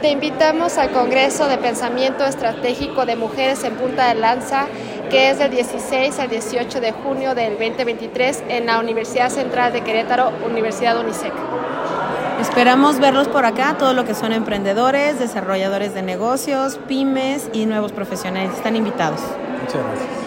Te invitamos al Congreso de Pensamiento Estratégico de Mujeres en Punta de Lanza, que es del 16 al 18 de junio del 2023 en la Universidad Central de Querétaro, Universidad UNICEC. Esperamos verlos por acá, todo lo que son emprendedores, desarrolladores de negocios, pymes y nuevos profesionales. Están invitados. Muchas gracias.